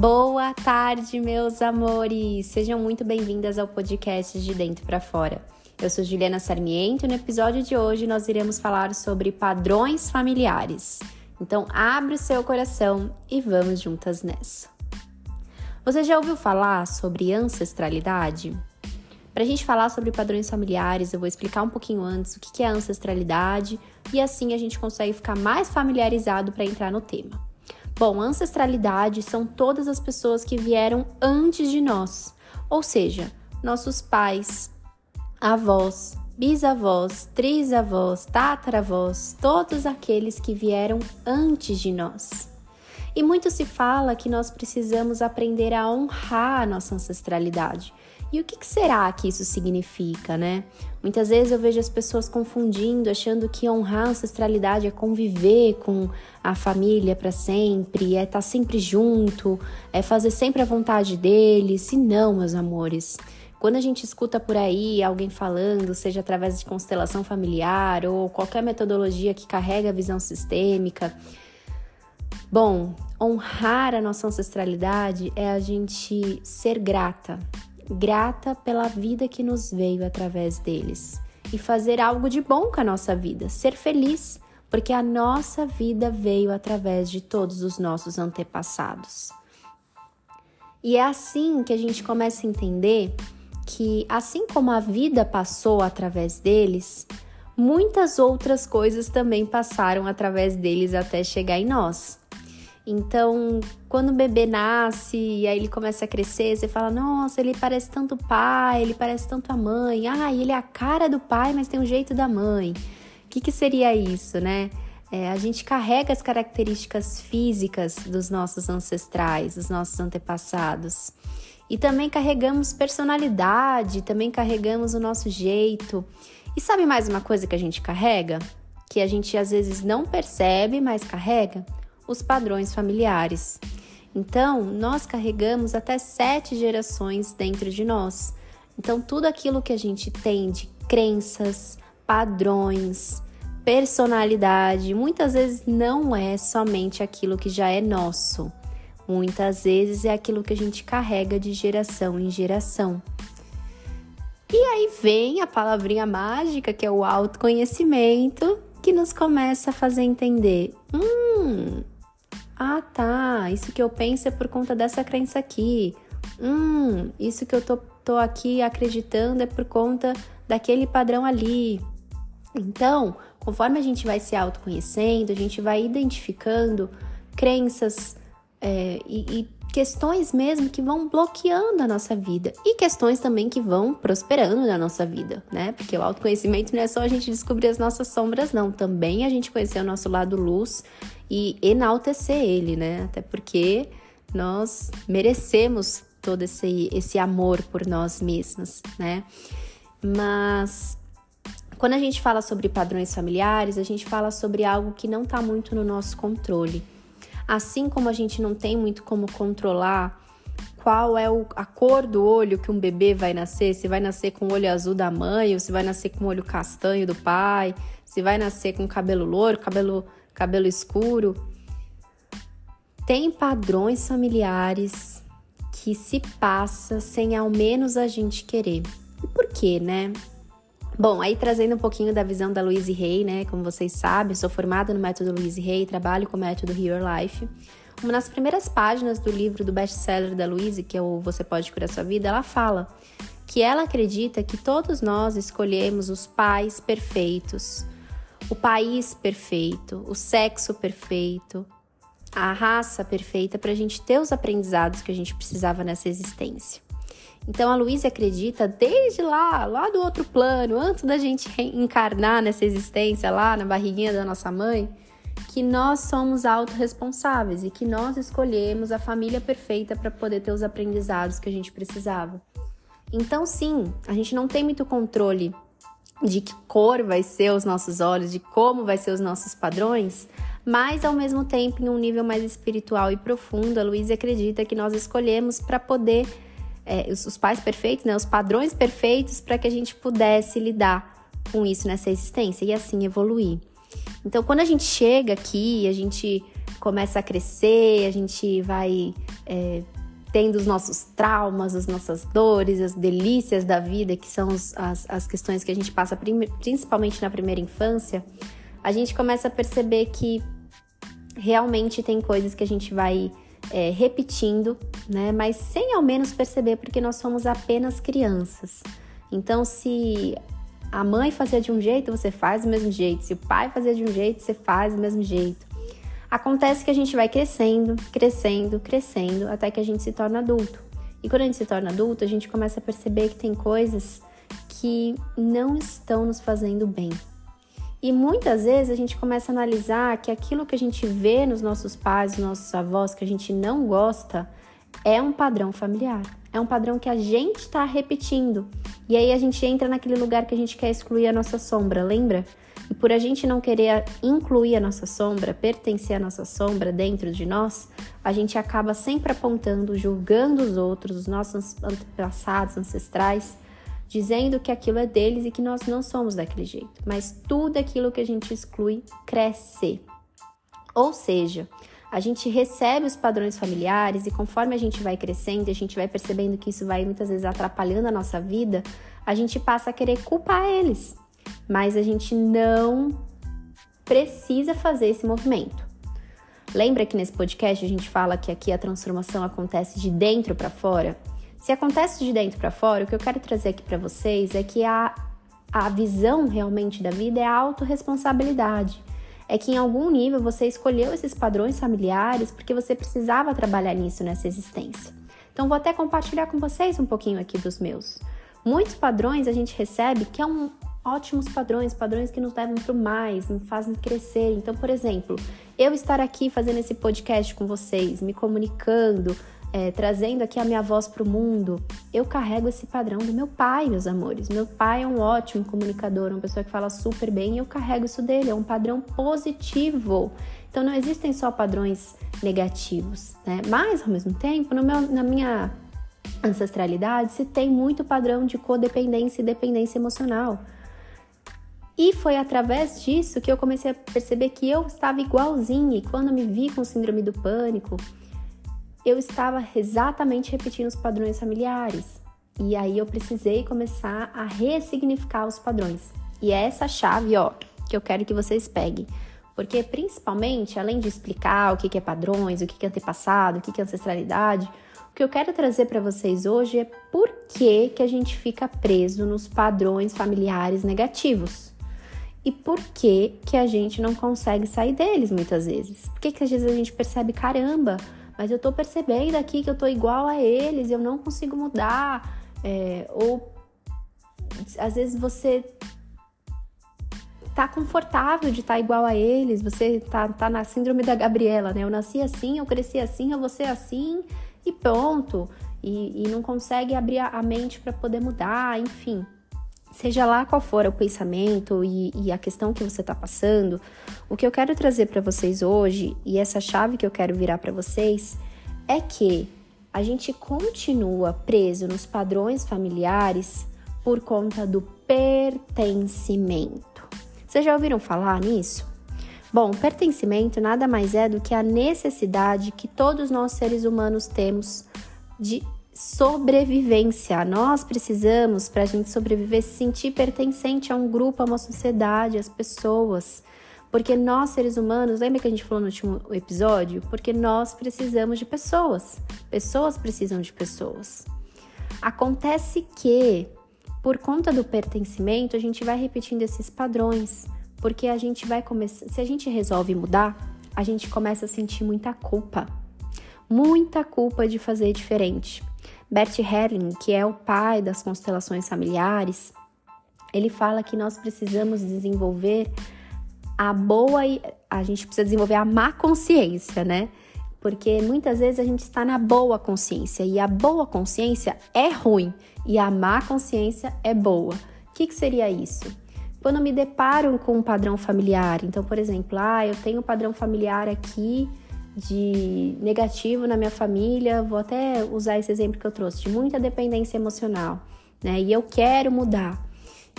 Boa tarde, meus amores! Sejam muito bem-vindas ao podcast de Dentro para Fora. Eu sou Juliana Sarmiento e no episódio de hoje nós iremos falar sobre padrões familiares. Então, abre o seu coração e vamos juntas nessa. Você já ouviu falar sobre ancestralidade? Para a gente falar sobre padrões familiares, eu vou explicar um pouquinho antes o que é ancestralidade e assim a gente consegue ficar mais familiarizado para entrar no tema. Bom, ancestralidade são todas as pessoas que vieram antes de nós, ou seja, nossos pais, avós, bisavós, trisavós, tataravós, todos aqueles que vieram antes de nós. E muito se fala que nós precisamos aprender a honrar a nossa ancestralidade. E o que, será que isso significa, né? Muitas vezes eu vejo as pessoas confundindo, achando que honrar a ancestralidade é conviver com a família para sempre, é estar tá sempre junto, é fazer sempre a vontade deles. E não, meus amores. Quando a gente escuta por aí alguém falando, seja através de constelação familiar ou qualquer metodologia que carrega a visão sistêmica, bom, honrar a nossa ancestralidade é a gente ser grata, grata pela vida que nos veio através deles e fazer algo de bom com a nossa vida, ser feliz, porque a nossa vida veio através de todos os nossos antepassados. E é assim que a gente começa a entender que, assim como a vida passou através deles, muitas outras coisas também passaram através deles até chegar em nós. Então, quando o bebê nasce e aí ele começa a crescer, você fala: Nossa, ele parece tanto o pai, ele parece tanto a mãe. Ah, ele é a cara do pai, mas tem o jeito da mãe. O que, que seria isso, né? É, a gente carrega as características físicas dos nossos ancestrais, dos nossos antepassados. E também carregamos personalidade, também carregamos o nosso jeito. E sabe mais uma coisa que a gente carrega? Que a gente às vezes não percebe, mas carrega? Os padrões familiares. Então, nós carregamos até sete gerações dentro de nós. Então, tudo aquilo que a gente tem de crenças, padrões, personalidade, muitas vezes não é somente aquilo que já é nosso. Muitas vezes é aquilo que a gente carrega de geração em geração. E aí vem a palavrinha mágica, que é o autoconhecimento, que nos começa a fazer entender: hum, ah, tá. Isso que eu penso é por conta dessa crença aqui. Hum, isso que eu tô, tô aqui acreditando é por conta daquele padrão ali. Então, conforme a gente vai se autoconhecendo, a gente vai identificando crenças é, e, e questões mesmo que vão bloqueando a nossa vida e questões também que vão prosperando na nossa vida, né? Porque o autoconhecimento não é só a gente descobrir as nossas sombras, não, também a gente conhecer o nosso lado luz e enaltecer ele, né? Até porque nós merecemos todo esse, esse amor por nós mesmos, né? Mas quando a gente fala sobre padrões familiares, a gente fala sobre algo que não está muito no nosso controle. Assim como a gente não tem muito como controlar qual é o, a cor do olho que um bebê vai nascer, se vai nascer com o olho azul da mãe, ou se vai nascer com o olho castanho do pai, se vai nascer com cabelo louro, cabelo, cabelo escuro. Tem padrões familiares que se passa sem ao menos a gente querer. E por quê, né? Bom, aí trazendo um pouquinho da visão da Louise Hay, né? Como vocês sabem, sou formada no método Louise Hay, trabalho com o método Your Life. Uma das primeiras páginas do livro do best-seller da Louise, que é o Você Pode Curar Sua Vida, ela fala que ela acredita que todos nós escolhemos os pais perfeitos, o país perfeito, o sexo perfeito, a raça perfeita para a gente ter os aprendizados que a gente precisava nessa existência. Então a Luísa acredita desde lá, lá do outro plano, antes da gente encarnar nessa existência lá na barriguinha da nossa mãe, que nós somos autorresponsáveis e que nós escolhemos a família perfeita para poder ter os aprendizados que a gente precisava. Então, sim, a gente não tem muito controle de que cor vai ser os nossos olhos, de como vai ser os nossos padrões, mas ao mesmo tempo, em um nível mais espiritual e profundo, a Luísa acredita que nós escolhemos para poder é, os, pais perfeitos, né, os padrões perfeitos para que a gente pudesse lidar com isso nessa existência e assim evoluir. Então, quando a gente chega aqui, a gente começa a crescer, a gente vai é, tendo os nossos traumas, as nossas dores, as delícias da vida, que são as, as questões que a gente passa principalmente na primeira infância, a gente começa a perceber que realmente tem coisas que a gente vai é, repetindo, né? Mas sem ao menos perceber, porque nós somos apenas crianças. Então, se a mãe fazia de um jeito, você faz do mesmo jeito. Se o pai fazia de um jeito, você faz do mesmo jeito. Acontece que a gente vai crescendo, crescendo, crescendo, até que a gente se torna adulto. E quando a gente se torna adulto, a gente começa a perceber que tem coisas que não estão nos fazendo bem. E muitas vezes a gente começa a analisar que aquilo que a gente vê nos nossos pais, nos nossos avós, que a gente não gosta, é um padrão familiar. É um padrão que a gente está repetindo. E aí a gente entra naquele lugar que a gente quer excluir a nossa sombra, lembra? E por a gente não querer incluir a nossa sombra, pertencer à nossa sombra dentro de nós, a gente acaba sempre apontando, julgando os outros, os nossos antepassados, ancestrais, dizendo que aquilo é deles e que nós não somos daquele jeito. Mas tudo aquilo que a gente exclui cresce. Ou seja, a gente recebe os padrões familiares e conforme a gente vai crescendo e a gente vai percebendo que isso vai muitas vezes atrapalhando a nossa vida, a gente passa a querer culpar eles. Mas a gente não precisa fazer esse movimento. Lembra que nesse podcast a gente fala que aqui a transformação acontece de dentro para fora? Se acontece de dentro para fora, o que eu quero trazer aqui para vocês é que a, a visão realmente da vida é a autorresponsabilidade. É que em algum nível você escolheu esses padrões familiares porque você precisava trabalhar nisso nessa existência. Então vou até compartilhar com vocês um pouquinho aqui dos meus. Muitos padrões a gente recebe que é um ótimos padrões, padrões que nos levam para o mais, nos fazem crescer. Então, por exemplo, eu estar aqui fazendo esse podcast com vocês, me comunicando, é, trazendo aqui a minha voz para o mundo, eu carrego esse padrão do meu pai, meus amores. Meu pai é um ótimo comunicador, uma pessoa que fala super bem e eu carrego isso dele, é um padrão positivo. Então não existem só padrões negativos, né? Mas ao mesmo tempo, meu, na minha ancestralidade, se tem muito padrão de codependência e dependência emocional. E foi através disso que eu comecei a perceber que eu estava igualzinha. E quando me vi com síndrome do pânico, eu estava exatamente repetindo os padrões familiares. E aí eu precisei começar a ressignificar os padrões. E é essa chave, ó, que eu quero que vocês peguem. Porque principalmente, além de explicar o que é padrões, o que é antepassado, o que é ancestralidade, o que eu quero trazer para vocês hoje é por que, que a gente fica preso nos padrões familiares negativos. E por que, que a gente não consegue sair deles muitas vezes? Por que, que às vezes a gente percebe, caramba, mas eu tô percebendo aqui que eu tô igual a eles, eu não consigo mudar. É, ou às vezes você tá confortável de estar tá igual a eles, você tá, tá na síndrome da Gabriela, né? Eu nasci assim, eu cresci assim, eu vou ser assim e pronto. E, e não consegue abrir a mente para poder mudar, enfim seja lá qual for o pensamento e, e a questão que você está passando, o que eu quero trazer para vocês hoje e essa chave que eu quero virar para vocês é que a gente continua preso nos padrões familiares por conta do pertencimento. Vocês já ouviram falar nisso? Bom, pertencimento nada mais é do que a necessidade que todos nós seres humanos temos de sobrevivência. Nós precisamos, para a gente sobreviver, se sentir pertencente a um grupo, a uma sociedade, às pessoas. Porque nós, seres humanos, lembra que a gente falou no último episódio? Porque nós precisamos de pessoas. Pessoas precisam de pessoas. Acontece que, por conta do pertencimento, a gente vai repetindo esses padrões. Porque a gente vai começar. Se a gente resolve mudar, a gente começa a sentir muita culpa. Muita culpa de fazer diferente. Bert Helling, que é o pai das constelações familiares, ele fala que nós precisamos desenvolver a boa e a gente precisa desenvolver a má consciência, né? Porque muitas vezes a gente está na boa consciência e a boa consciência é ruim e a má consciência é boa. O que, que seria isso? Quando me deparo com um padrão familiar, então, por exemplo, ah, eu tenho um padrão familiar aqui de negativo na minha família, vou até usar esse exemplo que eu trouxe, de muita dependência emocional, né? E eu quero mudar.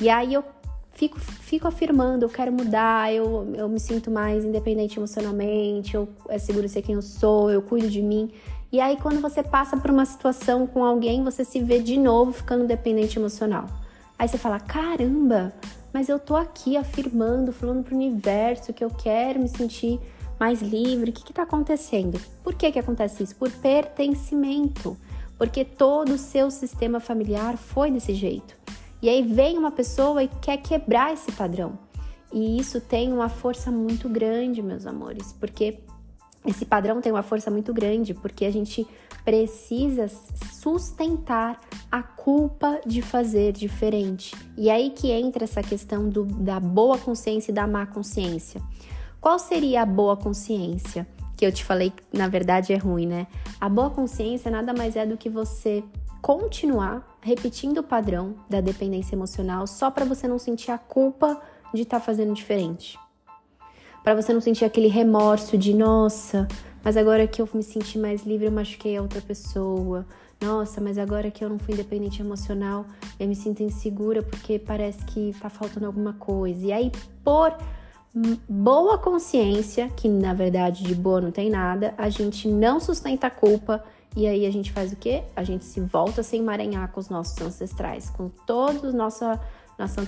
E aí eu fico, fico afirmando, eu quero mudar, eu, eu me sinto mais independente emocionalmente, eu é seguro ser quem eu sou, eu cuido de mim. E aí, quando você passa por uma situação com alguém, você se vê de novo ficando dependente emocional. Aí você fala: caramba, mas eu tô aqui afirmando, falando pro universo que eu quero me sentir mais livre. O que, que tá acontecendo? Por que, que acontece isso? Por pertencimento. Porque todo o seu sistema familiar foi desse jeito. E aí vem uma pessoa e quer quebrar esse padrão. E isso tem uma força muito grande, meus amores, porque esse padrão tem uma força muito grande porque a gente precisa sustentar a culpa de fazer diferente. E aí que entra essa questão do, da boa consciência e da má consciência. Qual seria a boa consciência? Que eu te falei que na verdade é ruim, né? A boa consciência nada mais é do que você continuar repetindo o padrão da dependência emocional só para você não sentir a culpa de estar tá fazendo diferente para você não sentir aquele remorso de nossa, mas agora que eu me senti mais livre, eu machuquei a outra pessoa. Nossa, mas agora que eu não fui independente emocional, eu me sinto insegura porque parece que tá faltando alguma coisa. E aí, por boa consciência, que na verdade de boa não tem nada, a gente não sustenta a culpa e aí a gente faz o quê? A gente se volta a se emaranhar com os nossos ancestrais, com toda nossa nossa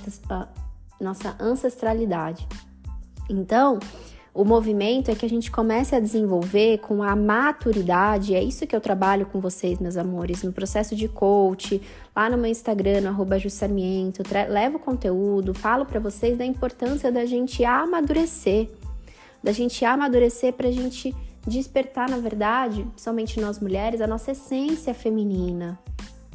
nossa ancestralidade. Então, o movimento é que a gente comece a desenvolver com a maturidade, é isso que eu trabalho com vocês, meus amores, no processo de coach, lá no meu Instagram, no arroba levo conteúdo, falo para vocês da importância da gente amadurecer, da gente amadurecer para a gente despertar, na verdade, principalmente nós mulheres, a nossa essência feminina,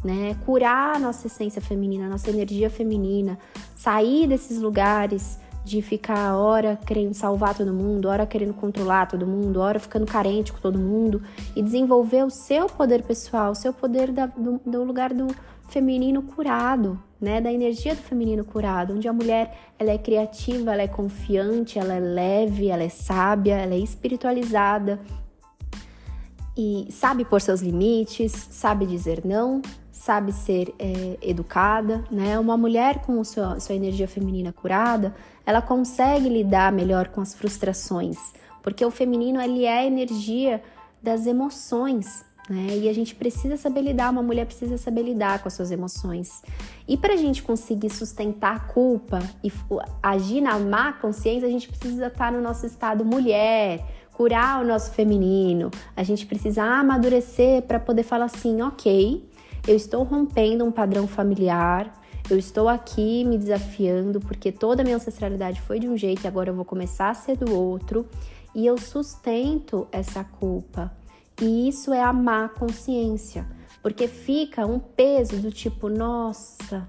né? Curar a nossa essência feminina, a nossa energia feminina, sair desses lugares de ficar hora querendo salvar todo mundo, hora querendo controlar todo mundo, hora ficando carente com todo mundo e desenvolver o seu poder pessoal, o seu poder da, do, do, lugar do feminino curado, né, da energia do feminino curado, onde a mulher ela é criativa, ela é confiante, ela é leve, ela é sábia, ela é espiritualizada e sabe pôr seus limites, sabe dizer não, sabe ser é, educada, né? Uma mulher com sua, sua energia feminina curada, ela consegue lidar melhor com as frustrações, porque o feminino ele é a energia das emoções, né? E a gente precisa saber lidar, uma mulher precisa saber lidar com as suas emoções. E para a gente conseguir sustentar a culpa e agir na má consciência, a gente precisa estar no nosso estado mulher, curar o nosso feminino. A gente precisa amadurecer para poder falar assim, ok, eu estou rompendo um padrão familiar, eu estou aqui me desafiando porque toda a minha ancestralidade foi de um jeito e agora eu vou começar a ser do outro e eu sustento essa culpa. E isso é a má consciência, porque fica um peso do tipo, nossa,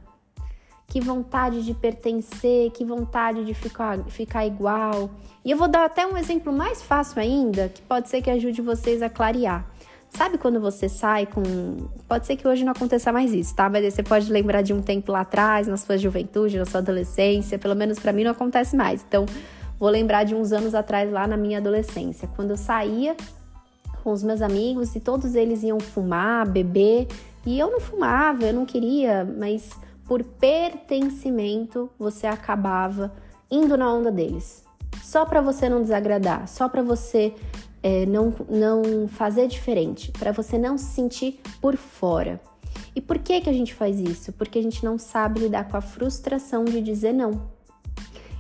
que vontade de pertencer, que vontade de ficar, ficar igual. E eu vou dar até um exemplo mais fácil ainda, que pode ser que ajude vocês a clarear. Sabe quando você sai com. Pode ser que hoje não aconteça mais isso, tá? Mas você pode lembrar de um tempo lá atrás, na sua juventude, na sua adolescência. Pelo menos para mim não acontece mais. Então, vou lembrar de uns anos atrás, lá na minha adolescência, quando eu saía com os meus amigos e todos eles iam fumar, beber. E eu não fumava, eu não queria, mas por pertencimento você acabava indo na onda deles. Só para você não desagradar, só para você é, não, não fazer diferente, para você não se sentir por fora. E por que, que a gente faz isso? Porque a gente não sabe lidar com a frustração de dizer não.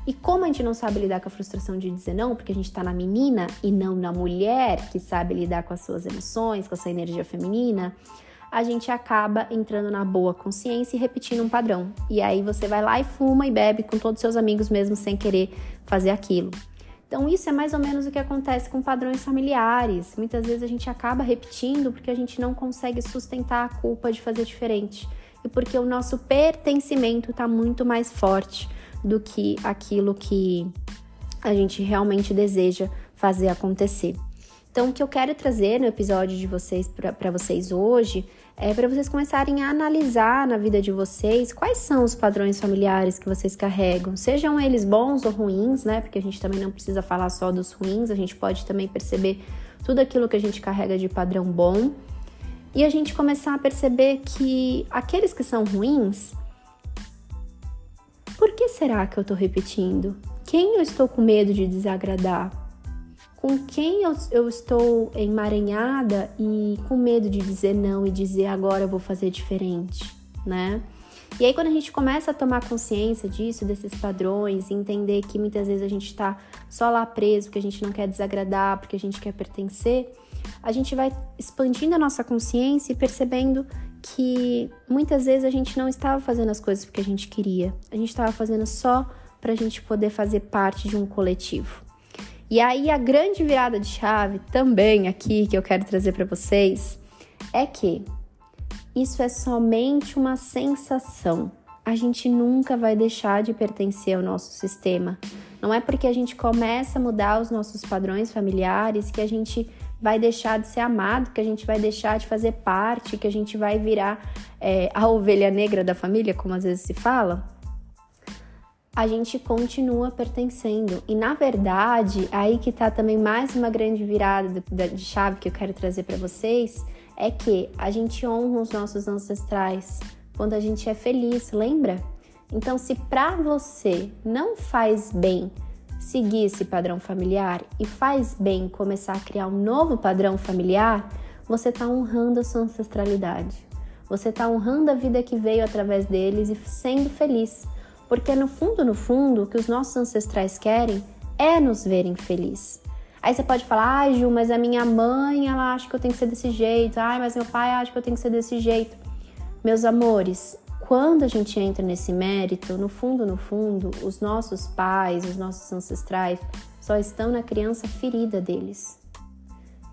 E como a gente não sabe lidar com a frustração de dizer não, porque a gente está na menina e não na mulher que sabe lidar com as suas emoções, com a sua energia feminina, a gente acaba entrando na boa consciência e repetindo um padrão. E aí você vai lá e fuma e bebe com todos os seus amigos mesmo sem querer fazer aquilo. Então, isso é mais ou menos o que acontece com padrões familiares. Muitas vezes a gente acaba repetindo porque a gente não consegue sustentar a culpa de fazer diferente e porque o nosso pertencimento está muito mais forte do que aquilo que a gente realmente deseja fazer acontecer. Então, o que eu quero trazer no episódio de vocês para vocês hoje é para vocês começarem a analisar na vida de vocês quais são os padrões familiares que vocês carregam, sejam eles bons ou ruins, né? Porque a gente também não precisa falar só dos ruins, a gente pode também perceber tudo aquilo que a gente carrega de padrão bom e a gente começar a perceber que aqueles que são ruins, por que será que eu estou repetindo? Quem eu estou com medo de desagradar? Com quem eu, eu estou emaranhada e com medo de dizer não e dizer agora eu vou fazer diferente, né? E aí, quando a gente começa a tomar consciência disso, desses padrões, entender que muitas vezes a gente está só lá preso, porque a gente não quer desagradar, porque a gente quer pertencer, a gente vai expandindo a nossa consciência e percebendo que muitas vezes a gente não estava fazendo as coisas porque a gente queria, a gente estava fazendo só para a gente poder fazer parte de um coletivo. E aí, a grande virada de chave também aqui que eu quero trazer para vocês é que isso é somente uma sensação. A gente nunca vai deixar de pertencer ao nosso sistema. Não é porque a gente começa a mudar os nossos padrões familiares que a gente vai deixar de ser amado, que a gente vai deixar de fazer parte, que a gente vai virar é, a ovelha negra da família, como às vezes se fala. A gente continua pertencendo. E na verdade, aí que tá também mais uma grande virada de chave que eu quero trazer para vocês é que a gente honra os nossos ancestrais quando a gente é feliz, lembra? Então, se para você não faz bem seguir esse padrão familiar e faz bem começar a criar um novo padrão familiar, você está honrando a sua ancestralidade. Você está honrando a vida que veio através deles e sendo feliz. Porque no fundo, no fundo, o que os nossos ancestrais querem é nos verem felizes. Aí você pode falar, ai, ah, Ju, mas a minha mãe, ela acha que eu tenho que ser desse jeito. Ai, mas meu pai acha que eu tenho que ser desse jeito. Meus amores, quando a gente entra nesse mérito, no fundo, no fundo, os nossos pais, os nossos ancestrais só estão na criança ferida deles.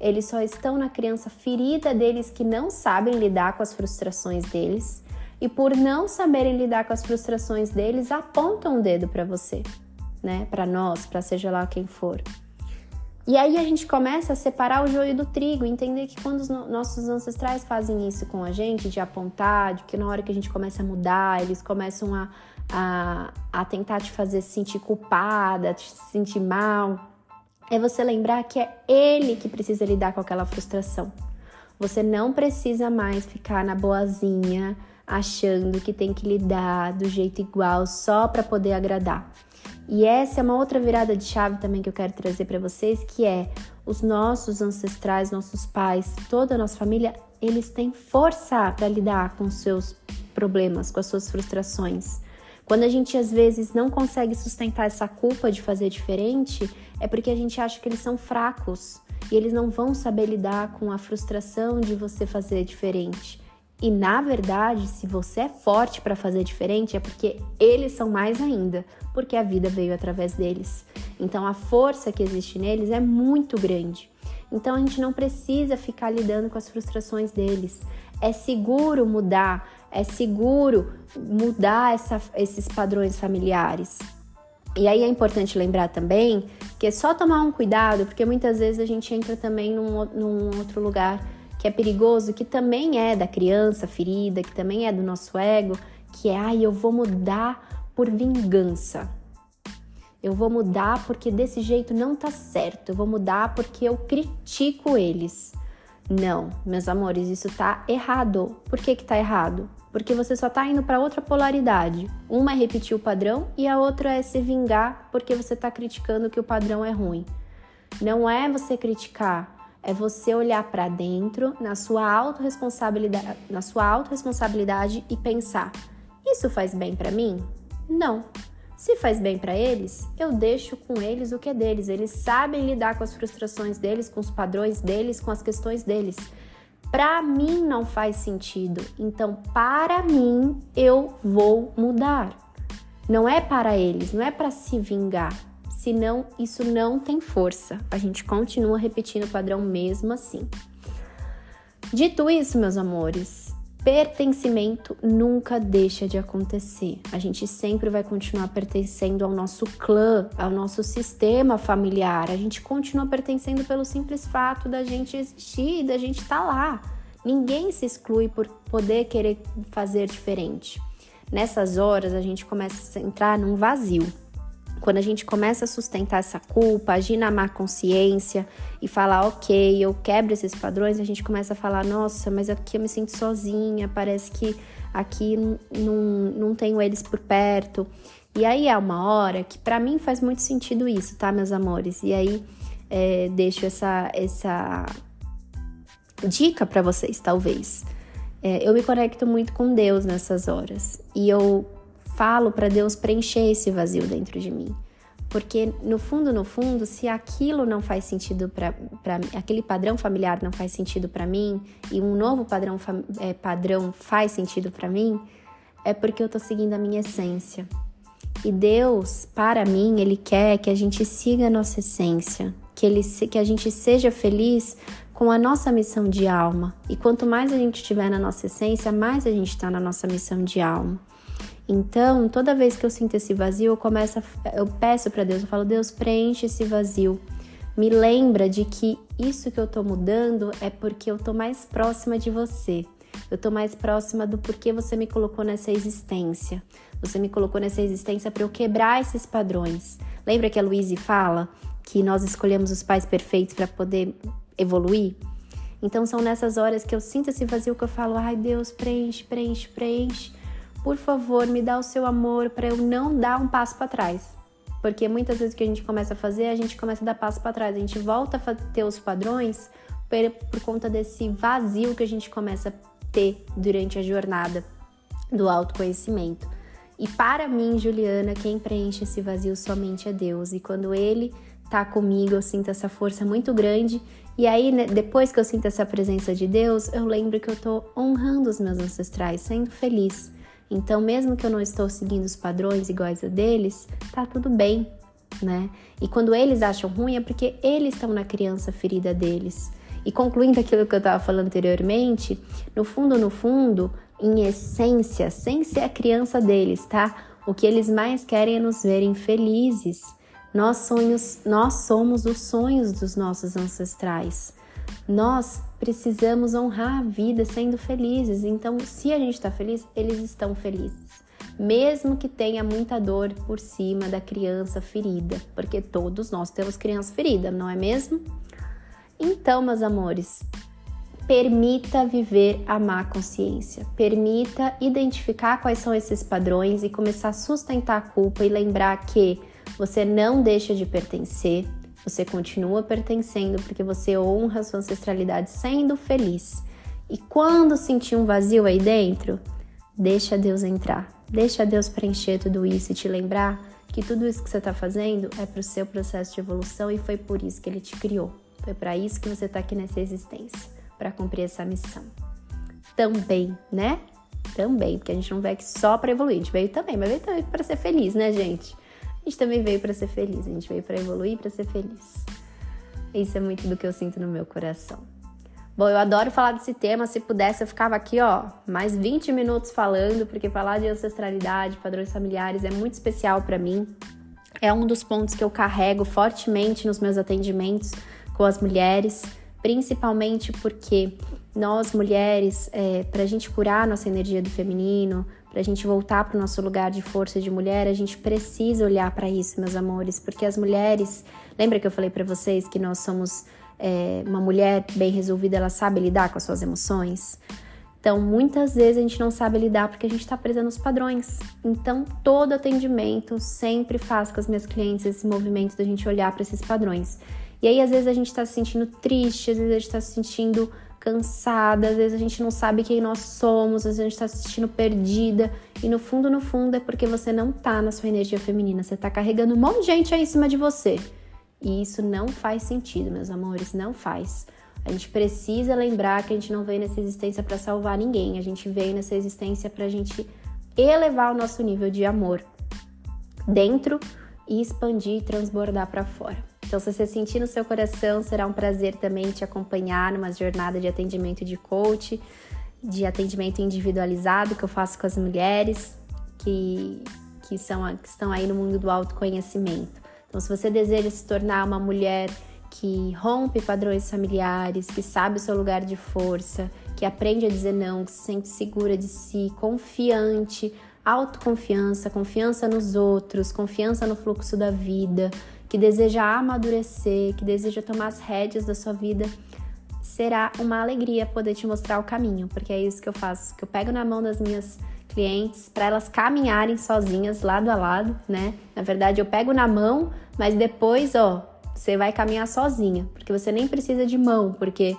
Eles só estão na criança ferida deles que não sabem lidar com as frustrações deles e por não saberem lidar com as frustrações deles, apontam o dedo para você, né? Para nós, para seja lá quem for. E aí a gente começa a separar o joio do trigo, entender que quando os nossos ancestrais fazem isso com a gente, de apontar, de que na hora que a gente começa a mudar, eles começam a, a, a tentar te fazer se sentir culpada, te sentir mal, é você lembrar que é ele que precisa lidar com aquela frustração. Você não precisa mais ficar na boazinha, achando que tem que lidar do jeito igual só para poder agradar. E essa é uma outra virada de chave também que eu quero trazer para vocês, que é os nossos ancestrais, nossos pais, toda a nossa família, eles têm força para lidar com seus problemas, com as suas frustrações. Quando a gente às vezes não consegue sustentar essa culpa de fazer diferente, é porque a gente acha que eles são fracos e eles não vão saber lidar com a frustração de você fazer diferente. E na verdade, se você é forte para fazer diferente, é porque eles são mais ainda, porque a vida veio através deles. Então a força que existe neles é muito grande. Então a gente não precisa ficar lidando com as frustrações deles. É seguro mudar, é seguro mudar essa, esses padrões familiares. E aí é importante lembrar também que é só tomar um cuidado, porque muitas vezes a gente entra também num, num outro lugar que é perigoso, que também é da criança ferida, que também é do nosso ego, que é, ai, eu vou mudar por vingança. Eu vou mudar porque desse jeito não tá certo. Eu vou mudar porque eu critico eles. Não, meus amores, isso tá errado. Por que que tá errado? Porque você só tá indo para outra polaridade. Uma é repetir o padrão e a outra é se vingar porque você tá criticando que o padrão é ruim. Não é você criticar, é você olhar para dentro na sua autorresponsabilidade, na sua autorresponsabilidade e pensar: isso faz bem para mim? Não. Se faz bem para eles, eu deixo com eles o que é deles. Eles sabem lidar com as frustrações deles, com os padrões deles, com as questões deles. Para mim não faz sentido. Então, para mim, eu vou mudar. Não é para eles, não é para se vingar senão isso não tem força. A gente continua repetindo o padrão mesmo assim. Dito isso, meus amores, pertencimento nunca deixa de acontecer. A gente sempre vai continuar pertencendo ao nosso clã, ao nosso sistema familiar. A gente continua pertencendo pelo simples fato da gente existir, da gente estar tá lá. Ninguém se exclui por poder querer fazer diferente. Nessas horas a gente começa a entrar num vazio. Quando a gente começa a sustentar essa culpa, agir na má consciência e falar, ok, eu quebro esses padrões, a gente começa a falar, nossa, mas aqui eu me sinto sozinha, parece que aqui não, não tenho eles por perto. E aí é uma hora que para mim faz muito sentido isso, tá, meus amores? E aí é, deixo essa, essa dica para vocês, talvez. É, eu me conecto muito com Deus nessas horas e eu falo para Deus preencher esse vazio dentro de mim. Porque no fundo, no fundo, se aquilo não faz sentido para aquele padrão familiar não faz sentido para mim e um novo padrão, é, padrão faz sentido para mim, é porque eu tô seguindo a minha essência. E Deus, para mim, ele quer que a gente siga a nossa essência, que ele que a gente seja feliz com a nossa missão de alma. E quanto mais a gente estiver na nossa essência, mais a gente está na nossa missão de alma. Então, toda vez que eu sinto esse vazio, eu começo, a, eu peço para Deus, eu falo: Deus, preenche esse vazio. Me lembra de que isso que eu tô mudando é porque eu tô mais próxima de você. Eu tô mais próxima do porquê você me colocou nessa existência. Você me colocou nessa existência para eu quebrar esses padrões. Lembra que a Luíse fala que nós escolhemos os pais perfeitos para poder evoluir? Então são nessas horas que eu sinto esse vazio que eu falo: "Ai, Deus, preenche, preenche, preenche" por favor, me dá o seu amor para eu não dar um passo para trás. Porque muitas vezes o que a gente começa a fazer, a gente começa a dar passo para trás, a gente volta a ter os padrões por, conta desse vazio que a gente começa a ter durante a jornada do autoconhecimento. E para mim, Juliana, quem preenche esse vazio somente é Deus. E quando Ele tá comigo, eu sinto essa força muito grande. E aí, né, depois que eu sinto essa presença de Deus, eu lembro que eu tô honrando os meus ancestrais, sendo feliz. Então, mesmo que eu não estou seguindo os padrões iguais a deles, tá tudo bem, né? E quando eles acham ruim é porque eles estão na criança ferida deles. E concluindo aquilo que eu estava falando anteriormente, no fundo, no fundo, em essência, sem ser a criança deles, tá? O que eles mais querem é nos verem felizes. Nós sonhos, nós somos os sonhos dos nossos ancestrais. Nós precisamos honrar a vida sendo felizes. Então, se a gente está feliz, eles estão felizes. Mesmo que tenha muita dor por cima da criança ferida, porque todos nós temos criança ferida, não é mesmo? Então, meus amores, permita viver a má consciência, permita identificar quais são esses padrões e começar a sustentar a culpa e lembrar que você não deixa de pertencer, você continua pertencendo porque você honra a sua ancestralidade sendo feliz. E quando sentir um vazio aí dentro, deixa Deus entrar. Deixa Deus preencher tudo isso e te lembrar que tudo isso que você está fazendo é para o seu processo de evolução e foi por isso que ele te criou. Foi para isso que você está aqui nessa existência, para cumprir essa missão. Também, né? Também, porque a gente não veio aqui só para evoluir, a gente veio também, mas veio também para ser feliz, né, gente? A gente também veio para ser feliz, a gente veio para evoluir, para ser feliz. Isso é muito do que eu sinto no meu coração. Bom, eu adoro falar desse tema. Se pudesse, eu ficava aqui, ó, mais 20 minutos falando, porque falar de ancestralidade, padrões familiares é muito especial para mim. É um dos pontos que eu carrego fortemente nos meus atendimentos com as mulheres, principalmente porque nós mulheres, é, para a gente curar nossa energia do feminino, para a gente voltar para o nosso lugar de força de mulher, a gente precisa olhar para isso, meus amores, porque as mulheres, lembra que eu falei para vocês que nós somos é, uma mulher bem resolvida, ela sabe lidar com as suas emoções? Então, muitas vezes a gente não sabe lidar porque a gente está presa nos padrões. Então, todo atendimento sempre faz com as minhas clientes esse movimento da gente olhar para esses padrões. E aí, às vezes, a gente está se sentindo triste, às vezes a gente está se sentindo cansada, às vezes a gente não sabe quem nós somos, às vezes a gente está se sentindo perdida. E no fundo, no fundo, é porque você não tá na sua energia feminina, você tá carregando um monte de gente aí em cima de você. E isso não faz sentido, meus amores, não faz. A gente precisa lembrar que a gente não veio nessa existência para salvar ninguém, a gente veio nessa existência para a gente elevar o nosso nível de amor dentro e expandir e transbordar para fora. Então, se você sentir no seu coração, será um prazer também te acompanhar numa jornada de atendimento de coach, de atendimento individualizado que eu faço com as mulheres que, que, são, que estão aí no mundo do autoconhecimento. Então, se você deseja se tornar uma mulher que rompe padrões familiares, que sabe o seu lugar de força, que aprende a dizer não, que se sente segura de si, confiante, autoconfiança, confiança nos outros, confiança no fluxo da vida, que deseja amadurecer, que deseja tomar as rédeas da sua vida, será uma alegria poder te mostrar o caminho, porque é isso que eu faço, que eu pego na mão das minhas clientes para elas caminharem sozinhas lado a lado, né? Na verdade, eu pego na mão, mas depois, ó, você vai caminhar sozinha, porque você nem precisa de mão, porque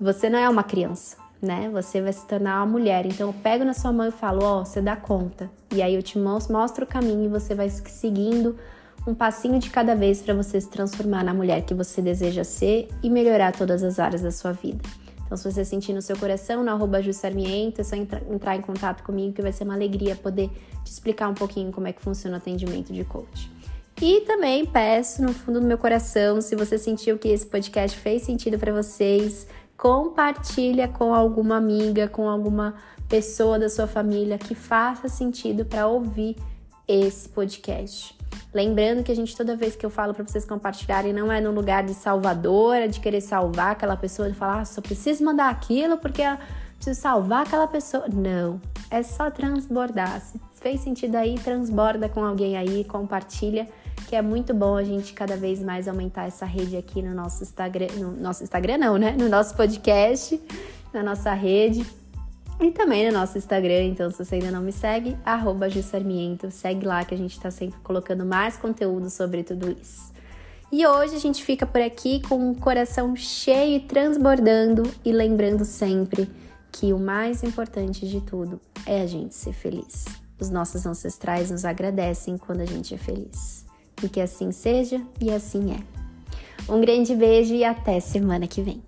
você não é uma criança, né? Você vai se tornar uma mulher. Então eu pego na sua mão e falo, ó, oh, você dá conta. E aí eu te mostro o caminho e você vai seguindo um passinho de cada vez para você se transformar na mulher que você deseja ser e melhorar todas as áreas da sua vida. Então, se você sentir no seu coração, no arroba Jussarmiento, é só entrar, em contato comigo que vai ser uma alegria poder te explicar um pouquinho como é que funciona o atendimento de coach. E também peço no fundo do meu coração, se você sentiu que esse podcast fez sentido para vocês, compartilha com alguma amiga, com alguma pessoa da sua família que faça sentido para ouvir esse podcast. Lembrando que a gente, toda vez que eu falo para vocês compartilharem, não é no lugar de salvadora, de querer salvar aquela pessoa, de falar, ah, só preciso mandar aquilo porque eu preciso salvar aquela pessoa. Não, é só transbordar. Se fez sentido aí, transborda com alguém aí, compartilha, que é muito bom a gente cada vez mais aumentar essa rede aqui no nosso Instagram, no nosso Instagram não, né? No nosso podcast, na nossa rede. E também no nosso Instagram, então se você ainda não me segue, arroba Jussarmiento, segue lá que a gente tá sempre colocando mais conteúdo sobre tudo isso. E hoje a gente fica por aqui com o coração cheio e transbordando e lembrando sempre que o mais importante de tudo é a gente ser feliz. Os nossos ancestrais nos agradecem quando a gente é feliz. E que assim seja e assim é. Um grande beijo e até semana que vem.